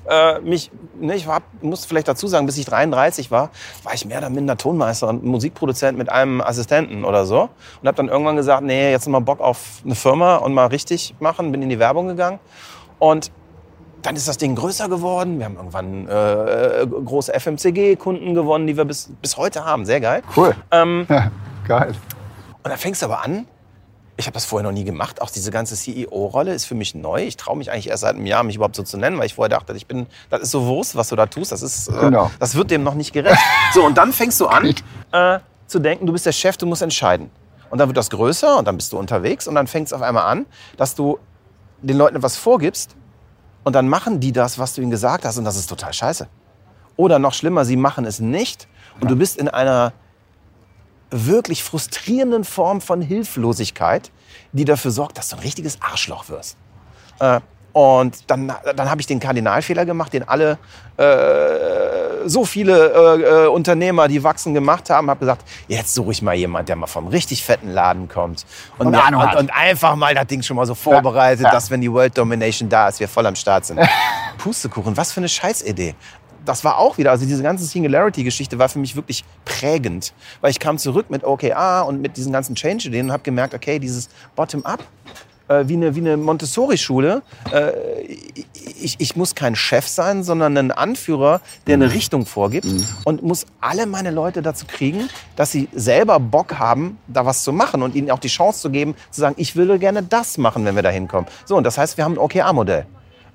äh, mich, ne, ich war, muss vielleicht dazu sagen, bis ich 33 war, war ich mehr oder minder Tonmeister und Musikproduzent mit einem Assistenten oder so. Und habe dann irgendwann gesagt, nee, jetzt mal Bock auf eine Firma und mal richtig machen, bin in die Werbung gegangen. Und dann ist das Ding größer geworden. Wir haben irgendwann äh, große FMCG-Kunden gewonnen, die wir bis, bis heute haben. Sehr geil. Cool. Ähm, Ja, geil. und dann fängst du aber an. Ich habe das vorher noch nie gemacht. Auch diese ganze CEO-Rolle ist für mich neu. Ich traue mich eigentlich erst seit einem Jahr, mich überhaupt so zu nennen, weil ich vorher dachte, ich bin, das ist so Wurst, was du da tust. Das ist, äh, Genau. das wird dem noch nicht gerecht. So und dann fängst du an äh, zu denken, du bist der Chef, du musst entscheiden. Und dann wird das größer und dann bist du unterwegs und dann fängt es auf einmal an, dass du den Leuten etwas vorgibst und dann machen die das, was du ihnen gesagt hast und das ist total scheiße. Oder noch schlimmer, sie machen es nicht und du bist in einer wirklich frustrierenden Form von Hilflosigkeit, die dafür sorgt, dass du ein richtiges Arschloch wirst. Äh, und dann, dann habe ich den Kardinalfehler gemacht, den alle äh, so viele äh, Unternehmer, die wachsen, gemacht haben. Habe gesagt, jetzt suche ich mal jemand, der mal vom richtig fetten Laden kommt und, Und mir- und, und einfach mal das Ding schon mal so vorbereitet, ja. dass wenn die World Domination da ist, wir voll am Start sind. Pustekuchen, was für eine Scheißidee. Das war auch wieder, also diese ganze Singularity-Geschichte war für mich wirklich prägend, weil ich kam zurück mit OKR und mit diesen ganzen Change-Ideen und habe gemerkt, okay, dieses Bottom-up, äh, wie eine, wie eine Montessori-Schule. Äh, ich, ich muss kein Chef sein, sondern ein Anführer, der eine Richtung vorgibt und muss alle meine Leute dazu kriegen, dass sie selber Bock haben, da was zu machen und ihnen auch die Chance zu geben, zu sagen, ich würde gerne das machen, wenn wir da hinkommen. So, und das heißt, wir haben ein OKR-Modell.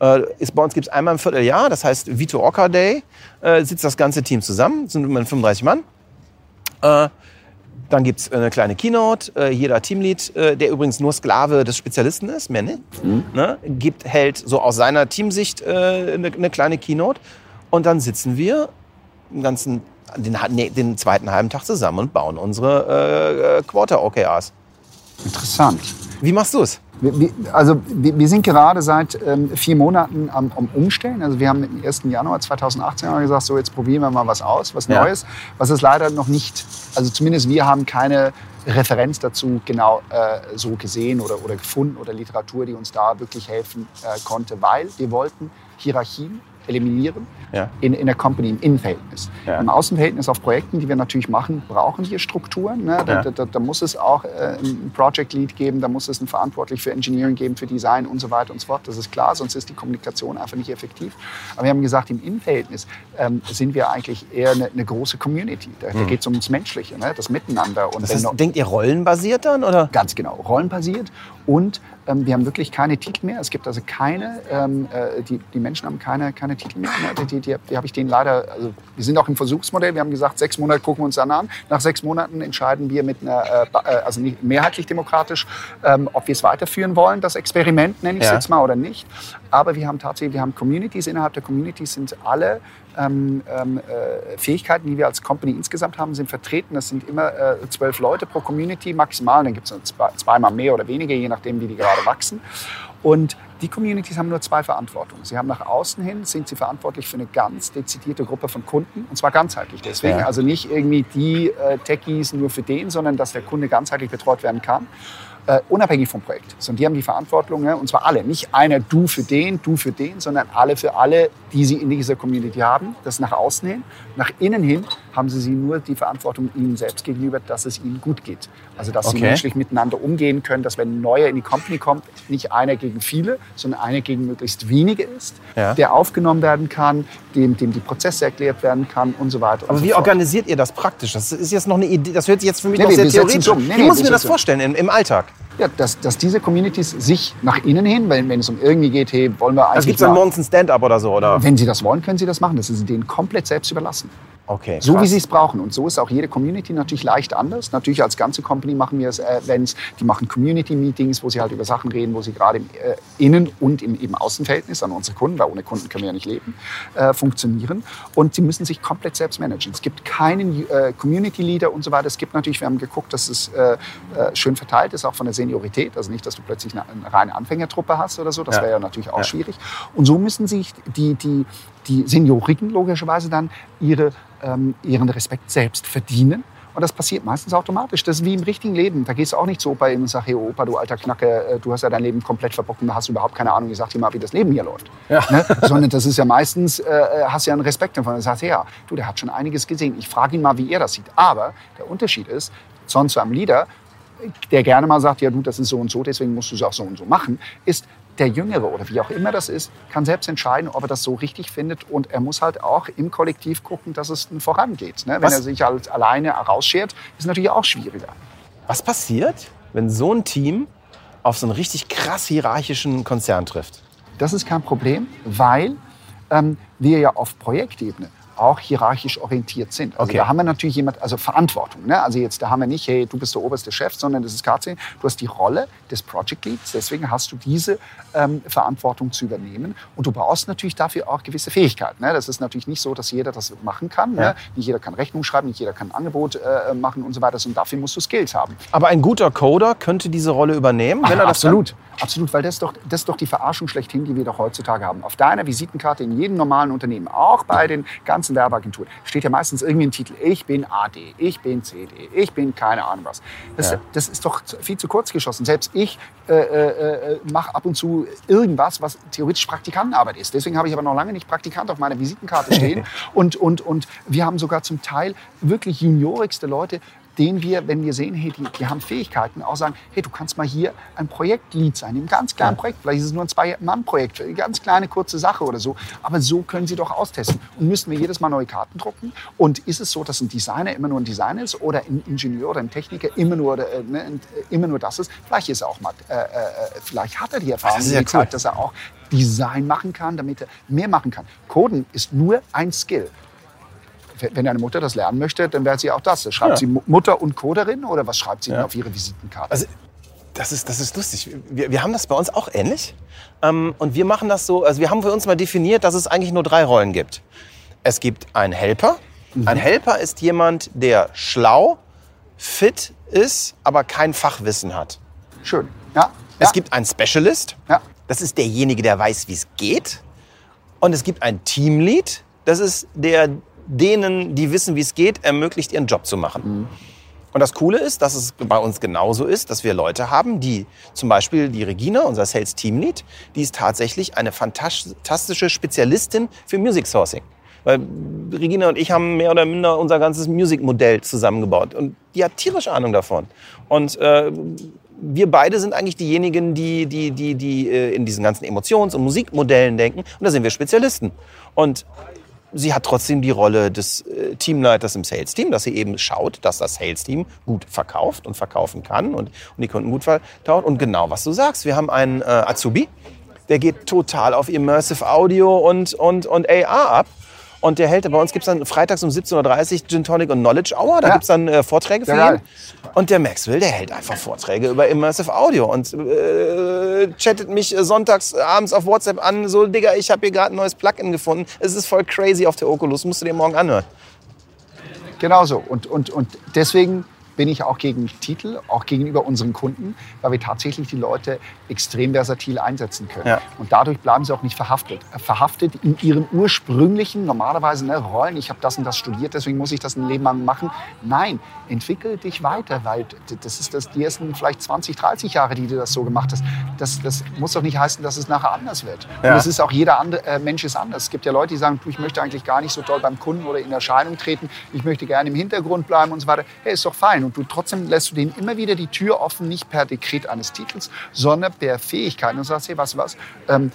Äh, ist, bei uns gibt es einmal im Vierteljahr, das heißt Vito Ocker Day, äh, sitzt das ganze Team zusammen, sind immerhin 35 Mann. Äh, Dann gibt es eine kleine Keynote. Äh, jeder Teamlead, äh, der übrigens nur Sklave des Spezialisten ist, mehr nicht, ne, gibt, hält so aus seiner Teamsicht äh, eine, eine kleine Keynote. Und dann sitzen wir den ganzen, den, nee, den zweiten halben Tag zusammen und bauen unsere äh, Quarter-OKRs. Interessant. Wie machst du es? Wir, wir, also wir, wir sind gerade seit ähm, vier Monaten am, am Umstellen. Also wir haben am 1. Januar 2018 haben wir gesagt, so jetzt probieren wir mal was aus, was Ja. Neues. Was es leider noch nicht, also zumindest wir haben keine Referenz dazu genau äh, so gesehen oder, oder gefunden oder Literatur, die uns da wirklich helfen äh, konnte, weil wir wollten Hierarchien eliminieren Ja. in, in der Company, im Innenverhältnis. Ja. Im Außenverhältnis auf Projekten, die wir natürlich machen, brauchen wir Strukturen. Ne? Da, da, da, da muss es auch äh, einen Project Lead geben, da muss es einen Verantwortlich für Engineering geben, für Design und so weiter und so fort. Das ist klar, sonst ist die Kommunikation einfach nicht effektiv. Aber wir haben gesagt, im Innenverhältnis ähm, sind wir eigentlich eher eine, eine große Community. Da, da geht es ums Menschliche, ne? das Miteinander. Und. Das heißt, denkt ihr rollenbasiert dann? Oder? Ganz genau, rollenbasiert. Und wir haben wirklich keine Titel mehr. Es gibt also keine, ähm, äh, die, die Menschen haben keine, keine Titel mehr. Ne? Die, die, die, habe ich denen leider, also wir sind auch im Versuchsmodell. Wir haben gesagt, sechs Monate gucken wir uns dann an. Nach sechs Monaten entscheiden wir mit einer, äh, äh, also nicht mehrheitlich demokratisch, ähm, ob wir es weiterführen wollen, das Experiment nenne ich es Ja. jetzt mal oder nicht. Aber wir haben tatsächlich, wir haben Communities. Innerhalb der Communities sind alle ähm, ähm, äh, Fähigkeiten, die wir als Company insgesamt haben, sind vertreten. Das sind immer äh, zwölf Leute pro Community maximal. Dann gibt es zwei, zweimal mehr oder weniger, je nachdem, wie die gerade wachsen. Und die Communities haben nur zwei Verantwortungen. Sie haben nach außen hin, sind sie verantwortlich für eine ganz dezidierte Gruppe von Kunden, und zwar ganzheitlich. Deswegen Ja. also nicht irgendwie die äh, Techies nur für den, sondern dass der Kunde ganzheitlich betreut werden kann äh, unabhängig vom Projekt. So, und die haben die Verantwortung, ne? und zwar alle. Nicht einer du für den, du für den, sondern alle für alle, die sie in dieser Community haben. Das nach außen hin. Nach innen hin haben sie, sie nur die Verantwortung ihnen selbst gegenüber, dass es ihnen gut geht. Also dass sie Okay. menschlich miteinander umgehen können, dass wenn ein Neuer in die Company kommt, nicht einer gegen viele, sondern einer gegen möglichst wenige ist, Ja. der aufgenommen werden kann, dem, dem die Prozesse erklärt werden kann und so weiter. Aber so wie fort. organisiert ihr das praktisch? Das ist jetzt noch eine Idee, das hört sich jetzt für mich Nee, noch nee, sehr theoretisch um. an. Nee, Wie nee, muss ich mir das vorstellen im, im Alltag? Ja, dass, dass diese Communities sich nach innen hin, wenn, wenn es um irgendwie geht, hey, wollen wir Also eigentlich gibt es dann morgens ein Stand-up oder so? Oder? Wenn Sie das wollen, können Sie das machen. Das ist denen komplett selbst überlassen. Okay, So krass. wie Sie es brauchen. Und so ist auch jede Community natürlich leicht anders. Natürlich als ganze Company machen wir es, äh, Events, die machen Community-Meetings, wo sie halt über Sachen reden, wo sie gerade im äh, Innen- und im eben Außenverhältnis an unsere Kunden, weil ohne Kunden können wir ja nicht leben, äh, funktionieren. Und sie müssen sich komplett selbst managen. Es gibt keinen äh, Community-Leader und so weiter. Es gibt natürlich, wir haben geguckt, dass es äh, äh, schön verteilt ist, auch von der Seniorität. Also nicht, dass du plötzlich eine, eine reine Anfängertruppe hast oder so. Das Ja. wäre ja natürlich auch Ja. schwierig. Und so müssen sich die, die, die Seniorigen logischerweise dann ihre, ähm, ihren Respekt selbst verdienen. Und das passiert meistens automatisch. Das ist wie im richtigen Leben. Da gehst du auch nicht zu Opa hin und sagst, hey Opa, du alter Knacke, äh, du hast ja dein Leben komplett verbockt und da hast du überhaupt keine Ahnung. Ich sag dir mal, wie das Leben hier läuft. Ne? Sondern das ist ja meistens, äh, hast ja einen Respekt davon. Du sagst, ja, du, der hat schon einiges gesehen. Ich frage ihn mal, wie er das sieht. Aber der Unterschied ist, sonst zu einem Leader, der gerne mal sagt, ja du, das ist so und so, deswegen musst du es auch so und so machen, ist der Jüngere oder wie auch immer das ist, kann selbst entscheiden, ob er das so richtig findet. Und er muss halt auch im Kollektiv gucken, dass es vorangeht. Ne? Wenn Was? er sich halt alleine rausschert, ist natürlich auch schwieriger. Was passiert, wenn so ein Team auf so einen richtig krass hierarchischen Konzern trifft? Das ist kein Problem, weil ähm, wir ja auf Projektebene auch hierarchisch orientiert sind. Also Okay. da haben wir natürlich jemand, also Verantwortung. Ne? Also jetzt, da haben wir nicht, hey, du bist der oberste Chef, sondern das ist KC. Du hast die Rolle des Project Leads, deswegen hast du diese ähm, Verantwortung zu übernehmen. Und du brauchst natürlich dafür auch gewisse Fähigkeiten. Ne? Das ist natürlich nicht so, dass jeder das machen kann. Ja. Ne? Nicht jeder kann Rechnung schreiben, nicht jeder kann ein Angebot äh, machen und so weiter. Und dafür musst du Skills haben. Aber ein guter Coder könnte diese Rolle übernehmen, wenn er das absolut, absolut, weil das ist, doch, das ist doch die Verarschung schlechthin, die wir doch heutzutage haben. Auf deiner Visitenkarte in jedem normalen Unternehmen, auch bei den ganzen Werbeagenturen, steht ja meistens irgendwie ein Titel. Ich bin AD, ich bin CD, ich bin keine Ahnung was. Das, Ja. das ist doch viel zu kurz geschossen. Selbst ich äh, äh, äh, mache ab und zu irgendwas, was theoretisch Praktikantenarbeit ist. Deswegen habe ich aber noch lange nicht Praktikant auf meiner Visitenkarte stehen. und, und, und wir haben sogar zum Teil wirklich juniorigste Leute, denen wir, wenn wir sehen, hey, die, die haben Fähigkeiten, auch sagen, hey, du kannst mal hier ein Projektlead sein, im ganz kleinen Projekt. Vielleicht ist es nur ein Zwei-Mann-Projekt, eine ganz kleine, kurze Sache oder so. Aber so können sie doch austesten. Und müssen wir jedes Mal neue Karten drucken? Und ist es so, dass ein Designer immer nur ein Designer ist oder ein Ingenieur oder ein Techniker immer nur, äh, ne, äh, immer nur das ist? Vielleicht ist er auch mal, äh, äh, vielleicht hat er die Erfahrung, Das die ja cool. zeigt, dass er auch Design machen kann, damit er mehr machen kann. Coden ist nur ein Skill wenn deine Mutter das lernen möchte, dann wäre sie auch das. Schreibt Ja. sie Mu- Mutter und Coderin oder was schreibt sie denn Ja. auf ihre Visitenkarte? Also, das ist, das ist lustig. Wir, wir haben das bei uns auch ähnlich. Ähm, und wir machen das so, also wir haben für uns mal definiert, dass es eigentlich nur drei Rollen gibt. Es gibt einen Helper. Ein Helper ist jemand, der schlau, fit ist, aber kein Fachwissen hat. Schön. Ja. Es ja. gibt einen Specialist. Ja. Das ist derjenige, der weiß, wie es geht. Und es gibt ein Teamlead. Das ist der denen, die wissen, wie es geht, ermöglicht, ihren Job zu machen. Und das Coole ist, dass es bei uns genauso ist, dass wir Leute haben, die zum Beispiel die Regina, unser Sales Teamlead, die ist tatsächlich eine fantastische Spezialistin für Music Sourcing. Weil Regina und ich haben mehr oder minder unser ganzes Music-Modell zusammengebaut. Und die hat tierisch Ahnung davon. Und äh, wir beide sind eigentlich diejenigen, die, die, die, die äh, in diesen ganzen Emotions- und Musikmodellen denken. Und da sind wir Spezialisten. Und sie hat trotzdem die Rolle des äh, Teamleiters im Sales-Team, dass sie eben schaut, dass das Sales-Team gut verkauft und verkaufen kann und, und die Kunden gut vertraut. Und genau, was du sagst, wir haben einen äh, Azubi, der geht total auf Immersive Audio und, und, und AR ab. Und der hält, bei uns gibt es dann freitags um 17.30 Uhr Gin Tonic und Knowledge Hour. Da Ja. gibt es dann äh, Vorträge für Ja, ihn. Und der Maxwell, der hält einfach Vorträge über Immersive Audio und äh, chattet mich äh, sonntags abends auf WhatsApp an. So, Digga, ich habe hier gerade ein neues Plugin gefunden. Es ist voll crazy auf der Oculus. Musst du dir morgen anhören. Genau so. Und, und, und deswegen bin ich auch gegen Titel, auch gegenüber unseren Kunden, weil wir tatsächlich die Leute extrem versatil einsetzen können. Ja. Und dadurch bleiben sie auch nicht verhaftet. Verhaftet in ihren ursprünglichen, normalerweise ne, Rollen, ich habe das und das studiert, deswegen muss ich das ein Leben lang machen. Nein, entwickel dich weiter, weil das ist das, die ersten vielleicht 20, 30 Jahre, die du das so gemacht hast. Das, das muss doch nicht heißen, dass es nachher anders wird. Ja. Und es ist auch jeder andere, äh, Mensch ist anders. Es gibt ja Leute, die sagen, ich möchte eigentlich gar nicht so toll beim Kunden oder in Erscheinung treten. Ich möchte gerne im Hintergrund bleiben und so weiter. Hey, ist doch fein. Und du trotzdem lässt du denen immer wieder die Tür offen, nicht per Dekret eines Titels, sondern per Fähigkeiten. Und sagst, hey, du was, ähm,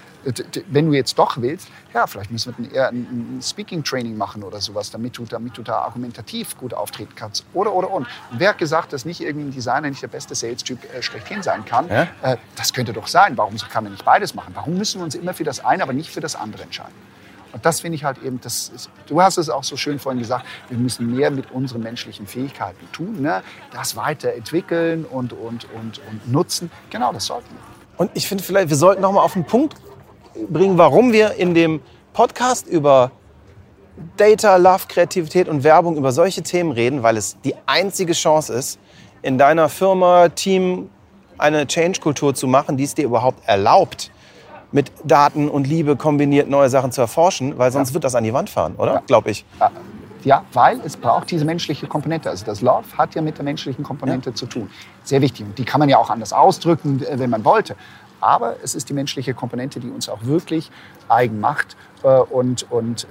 wenn du jetzt doch willst, ja, vielleicht müssen wir eher ein, ein Speaking-Training machen oder sowas, damit du, damit du da argumentativ gut auftreten kannst. Oder, oder, und. Wer hat gesagt, dass nicht irgendwie ein Designer nicht der beste Sales-Typ äh, schlechthin sein kann? Ja. Äh, das könnte doch sein. Warum kann er nicht beides machen? Warum müssen wir uns immer für das eine, aber nicht für das andere entscheiden? Und das finde ich halt eben, das ist, du hast es auch so schön vorhin gesagt, wir müssen mehr mit unseren menschlichen Fähigkeiten tun, ne? das weiterentwickeln und, und, und, und nutzen. Genau, das sollten wir. Und ich finde vielleicht, wir sollten noch mal auf den Punkt bringen, warum wir in dem Podcast über Data, Love, Kreativität und Werbung über solche Themen reden, weil es die einzige Chance ist, in deiner Firma, Team eine Change-Kultur zu machen, die es dir überhaupt erlaubt, mit Daten und Liebe kombiniert neue Sachen zu erforschen, weil sonst wird das an die Wand fahren, oder? Ja. Glaube ich. Ja, Ja, weil es braucht diese menschliche Komponente. Also das Love hat ja mit der menschlichen Komponente zu tun. Sehr wichtig. Und die kann man ja auch anders ausdrücken, äh, wenn man wollte. Aber es ist die menschliche Komponente, die uns auch wirklich eigen macht. Äh, Und, und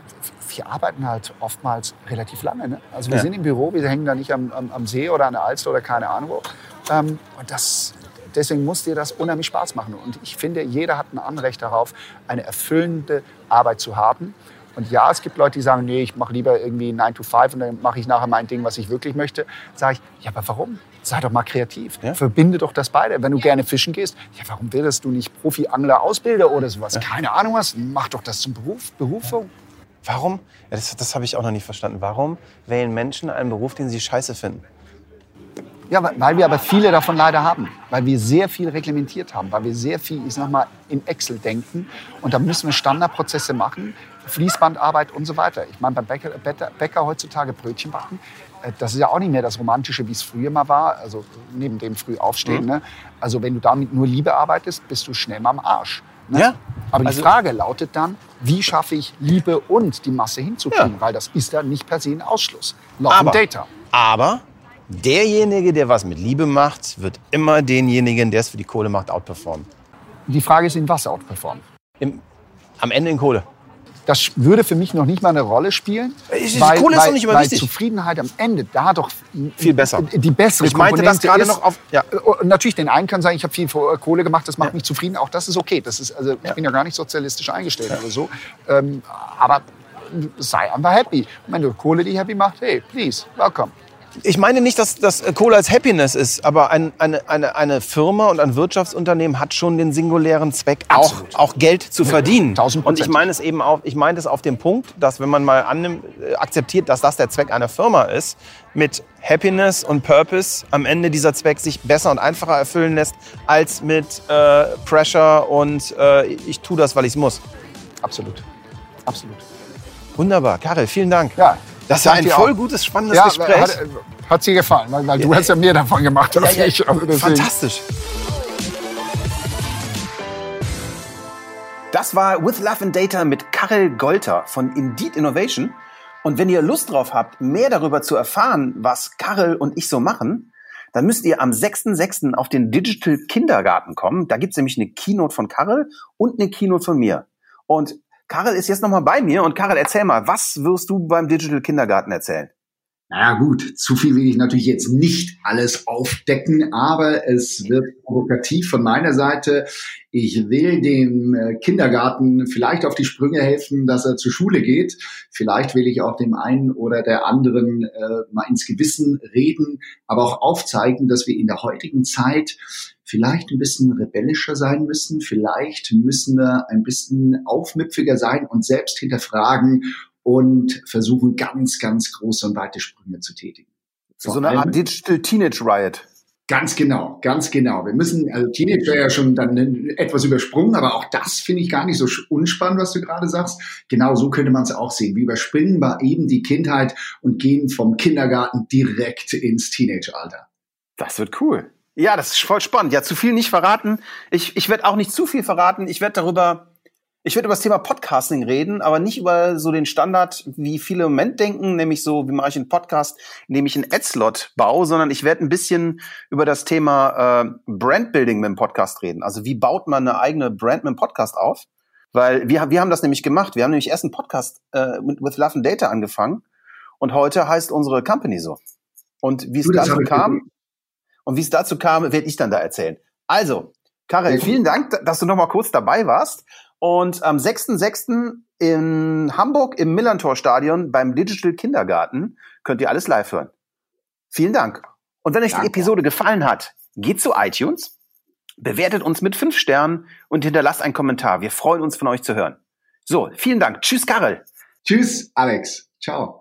wir arbeiten halt oftmals relativ lange. Ne? Also wir Ja. sind im Büro, wir hängen da nicht am, am, am See oder an der Alster oder keine Ahnung wo. Ähm, Und das, deswegen muss dir das unheimlich Spaß machen. Und ich finde, jeder hat ein Anrecht darauf, eine erfüllende Arbeit zu haben. Und ja, es gibt Leute, die sagen, nee, ich mache lieber irgendwie 9 to 5 und dann mache ich nachher mein Ding, was ich wirklich möchte. Sage ich, ja, aber warum? Sei doch mal kreativ. Ja. Verbinde doch das beide. Wenn du gerne fischen gehst, ja, warum willst du nicht Profi-Angler, Ausbilder oder sowas? Keine Ahnung was. Mach doch das zum Beruf, Berufung. Warum? Ja, das das habe ich auch noch nicht verstanden. Warum wählen Menschen einen Beruf, den sie scheiße finden? Ja, weil- wir aber viele davon leider haben. Weil wir sehr viel reglementiert haben. Weil wir sehr viel, ich sag mal, in Excel denken. Und da müssen wir Standardprozesse machen, Fließbandarbeit und so weiter. Ich meine, beim Bäcker, Bäcker, heutzutage Brötchen backen, äh, das ist ja auch nicht mehr das Romantische, wie es früher mal war. Also neben dem früh aufstehen. Ne? Also wenn du damit nur Liebe arbeitest, bist du schnell mal am Arsch. Ne? Ja. Aber die Also- Frage lautet dann, wie schaffe ich Liebe und die Masse hinzukriegen? Ja. Weil das ist dann nicht per se ein Ausschluss. Love Aber- Data. Aber derjenige, der was mit Liebe macht, wird immer denjenigen, der es für die Kohle macht, outperformen. Die Frage ist, in was outperformen? Im, am Ende in Kohle. Das würde für mich noch nicht mal eine Rolle spielen. Ich- Kohle ist doch nicht immer weil wichtig. Zufriedenheit am Ende da doch Viel besser. die bessere Ich meinte das Komponente gerade ist. noch auf- ja. Und natürlich, den einen kann sagen, ich habe viel Kohle gemacht, das macht mich zufrieden. Auch das ist okay. Das ist, also, ich bin ja gar nicht sozialistisch eingestellt oder so. Ähm, aber sei einfach happy. Und wenn du Kohle die happy macht, hey, please, welcome. Ich meine nicht, dass das Cola als Happiness ist, aber ein, eine, eine, eine Firma und ein Wirtschaftsunternehmen hat schon den singulären Zweck, auch, auch Geld zu verdienen. tausend Und ich meine es eben auch, ich meine es auf dem Punkt, dass wenn man mal annimmt, äh, akzeptiert, dass das der Zweck einer Firma ist, mit Happiness und Purpose am Ende dieser Zweck sich besser und einfacher erfüllen lässt, als mit äh, Pressure und äh, ich tue das, weil ich es muss. Absolut. Absolut. Wunderbar. Karel, vielen Dank. Ja. Das war ein voll auch. gutes, spannendes Ja, Gespräch. hat, hat dir gefallen, weil, weil du hast ja mehr davon gemacht als Ja, ja, ich. Also Fantastisch. Das war With Love and Data mit Karel Golter von Indeed Innovation. Und wenn ihr Lust drauf habt, mehr darüber zu erfahren, was Karel und ich so machen, dann müsst ihr am 6.6. auf den Digital Kindergarten kommen. Da gibt's nämlich eine Keynote von Karel und eine Keynote von mir. Und Karel ist jetzt nochmal bei mir. Und Karel, erzähl mal, was wirst du beim Digital Kindergarten erzählen? Naja gut, zu viel will ich natürlich jetzt nicht alles aufdecken, aber es wird provokativ von meiner Seite. Ich will dem äh, Kindergarten vielleicht auf die Sprünge helfen, dass er zur Schule geht. Vielleicht will ich auch dem einen oder der anderen äh, mal ins Gewissen reden, aber auch aufzeigen, dass wir in der heutigen Zeit vielleicht ein bisschen rebellischer sein müssen. Vielleicht müssen wir ein bisschen aufmüpfiger sein und selbst hinterfragen, und versuchen ganz, ganz große und weite Sprünge zu tätigen. So Vor eine allem- Art Digital Teenage Riot. Ganz genau, ganz genau. Wir müssen, also Teenage wäre ja schon dann etwas übersprungen, aber auch das finde ich gar nicht so unspannend, was du gerade sagst. Genau so könnte man es auch sehen. Wir überspringen mal eben die Kindheit und gehen vom Kindergarten direkt ins Teenage-Alter. Das wird cool. Ja, das ist voll spannend. Ja, zu viel nicht verraten. Ich, ich werde auch nicht zu viel verraten. Ich werde darüber, ich werde über das Thema Podcasting reden, aber nicht über so den Standard, wie viele im Moment denken, nämlich so, wie mache ich einen Podcast, indem ich einen Ad-Slot baue, sondern ich werde ein bisschen über das Thema äh, Brandbuilding mit dem Podcast reden. Also wie baut man eine eigene Brand mit dem Podcast auf? Weil wir, wir haben das nämlich gemacht. Wir haben nämlich erst einen Podcast äh, mit With Love and Data angefangen und heute heißt unsere Company so. Und wie es dazu kam. Und wie es dazu kam, werde ich dann da erzählen. Also, Karel, vielen Dank, dass du noch mal kurz dabei warst. Und am 6.6. in Hamburg im Millantor-Stadion beim Digital Kindergarten könnt ihr alles live hören. Vielen Dank. Und wenn euch die Danke. Episode gefallen hat, geht zu iTunes, bewertet uns mit fünf Sternen und hinterlasst einen Kommentar. Wir freuen uns, von euch zu hören. So, vielen Dank. Tschüss, Karel. Tschüss, Alex. Ciao.